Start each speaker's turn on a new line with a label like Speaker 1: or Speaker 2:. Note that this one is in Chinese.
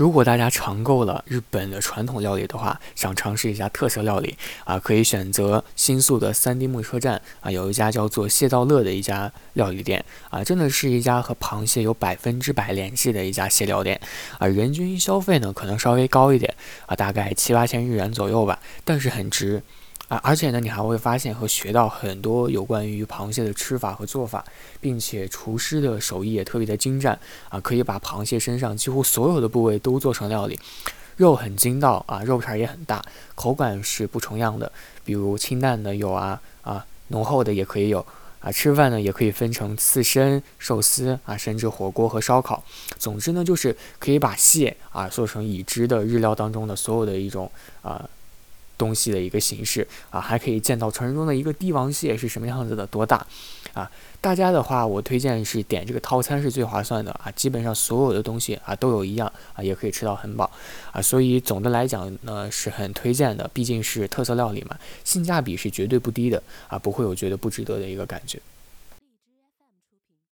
Speaker 1: 如果大家尝够了日本的传统料理的话，想尝试一下特色料理啊，可以选择新宿的三丁目车站啊，有一家叫做蟹道乐的一家料理店啊，真的是一家和螃蟹有百分之百联系的一家蟹料店啊，人均消费呢可能稍微高一点啊，大概七八千日元左右吧，但是很值。啊，而且呢，你还会发现和学到很多有关于螃蟹的吃法和做法，并且厨师的手艺也特别的精湛啊，可以把螃蟹身上几乎所有的部位都做成料理，肉很筋道啊，肉片也很大，口感是不重样的，比如清淡的有啊啊，浓厚的也可以有啊，吃饭呢也可以分成刺身、寿司啊，甚至火锅和烧烤，总之呢，就是可以把蟹啊做成已知的日料当中的所有的一种啊。东西的一个形式啊，还可以见到传说中的一个帝王蟹是什么样子的，多大啊？大家的话，我推荐是点这个套餐是最划算的啊，基本上所有的东西啊都有一样啊，也可以吃到很饱啊，所以总的来讲呢是很推荐的，毕竟是特色料理嘛，性价比是绝对不低的啊，不会有觉得不值得的一个感觉。